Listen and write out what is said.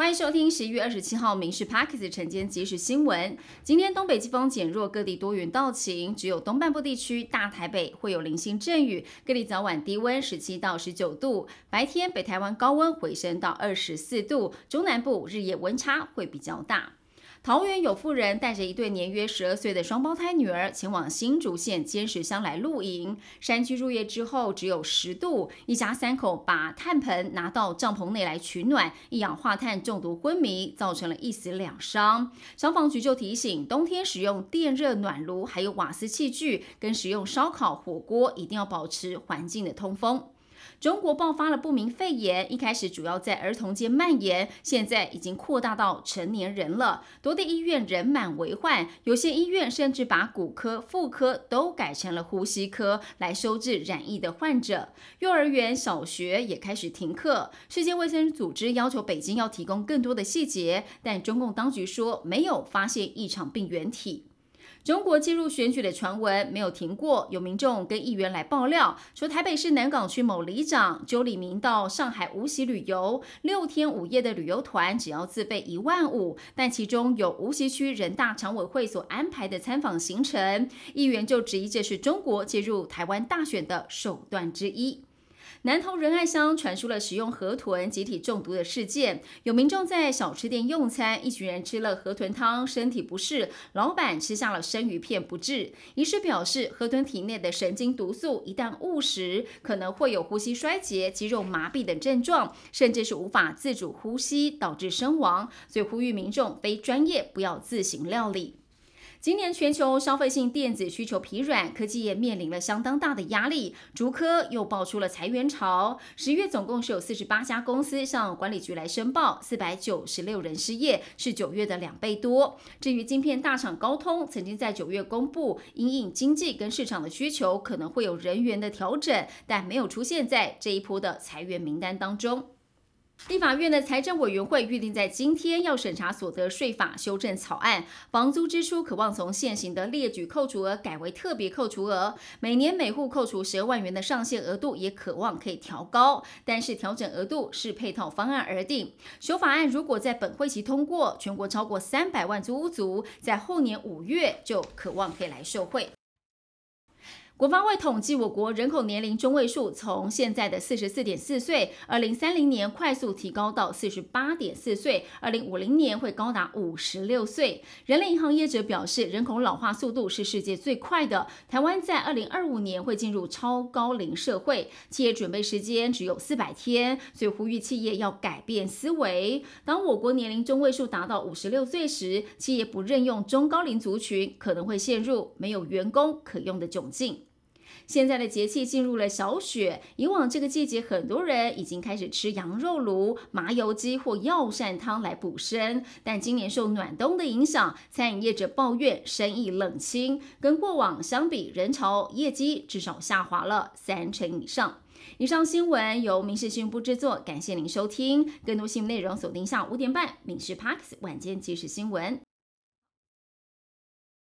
欢迎收听十一月二十七号《民事 p a r k e s 晨间即时新闻。今天东北季风减弱，各地多云到晴，只有东半部地区大台北会有零星阵雨。各地早晚低温十七到十九度，白天北台湾高温回升到二十四度，中南部日夜温差会比较大。桃园有妇人带着一对年约十二岁的双胞胎女儿前往新竹县尖石乡来露营。山区入夜之后只有十度，一家三口把炭盆拿到帐篷内来取暖，一氧化碳中毒昏迷，造成了一死两伤。消防局就提醒，冬天使用电热暖炉还有瓦斯器具，跟使用烧烤火锅一定要保持环境的通风。中国爆发了不明肺炎，一开始主要在儿童间蔓延，现在已经扩大到成年人了。多地医院人满为患，有些医院甚至把骨科、妇科都改成了呼吸科来收治染疫的患者。幼儿园、小学也开始停课。世界卫生组织要求北京要提供更多的细节，但中共当局说没有发现异常病原体。中国介入选举的传闻没有停过，有民众跟议员来爆料说，台北市南港区某里长揪李明到上海无锡旅游，六天五夜的旅游团只要自费一万五，但其中有无锡区人大常委会所安排的参访行程，议员就质疑这是中国介入台湾大选的手段之一。南投仁爱乡传出了食用河豚集体中毒的事件，有民众在小吃店用餐，一群人吃了河豚汤，身体不适，老板吃下了生鱼片不治。医师表示，河豚体内的神经毒素一旦误食，可能会有呼吸衰竭、肌肉麻痹等症状，甚至是无法自主呼吸，导致身亡。所以呼吁民众非专业不要自行料理。今年全球消费性电子需求疲软，科技业面临了相当大的压力。竹科又爆出了裁员潮，十月总共是有四十八家公司向管理局来申报，四百九十六人失业，是九月的两倍多。至于晶片大厂高通，曾经在九月公布，因应经济跟市场的需求，可能会有人员的调整，但没有出现在这一波的裁员名单当中。立法院的财政委员会预定在今天要审查所得税法修正草案，房租支出渴望从现行的列举扣除额改为特别扣除额，每年每户扣除十二万元的上限额度也渴望可以调高，但是调整额度是配套方案而定。修法案如果在本会期通过，全国超过三百万租屋族在后年五月就渴望可以来受惠。国发会统计，我国人口年龄中位数从现在的四十四点四岁，二零三零年快速提高到四十八点四岁，二零五零年会高达五十六岁。人类银行业者表示，人口老化速度是世界最快的，台湾在二零二五年会进入超高龄社会，企业准备时间只有四百天，所以呼吁企业要改变思维。当我国年龄中位数达到五十六岁时，企业不任用中高龄族群，可能会陷入没有员工可用的窘境。现在的节气进入了小雪，以往这个季节，很多人已经开始吃羊肉炉、麻油鸡或药膳汤来补身。但今年受暖冬的影响，餐饮业者抱怨生意冷清，跟过往相比，人潮业绩至少下滑了三成以上。以上新闻由民事新闻部制作，感谢您收听。更多新闻内容锁定下午五点半《民事 Parks 晚间即时新闻》。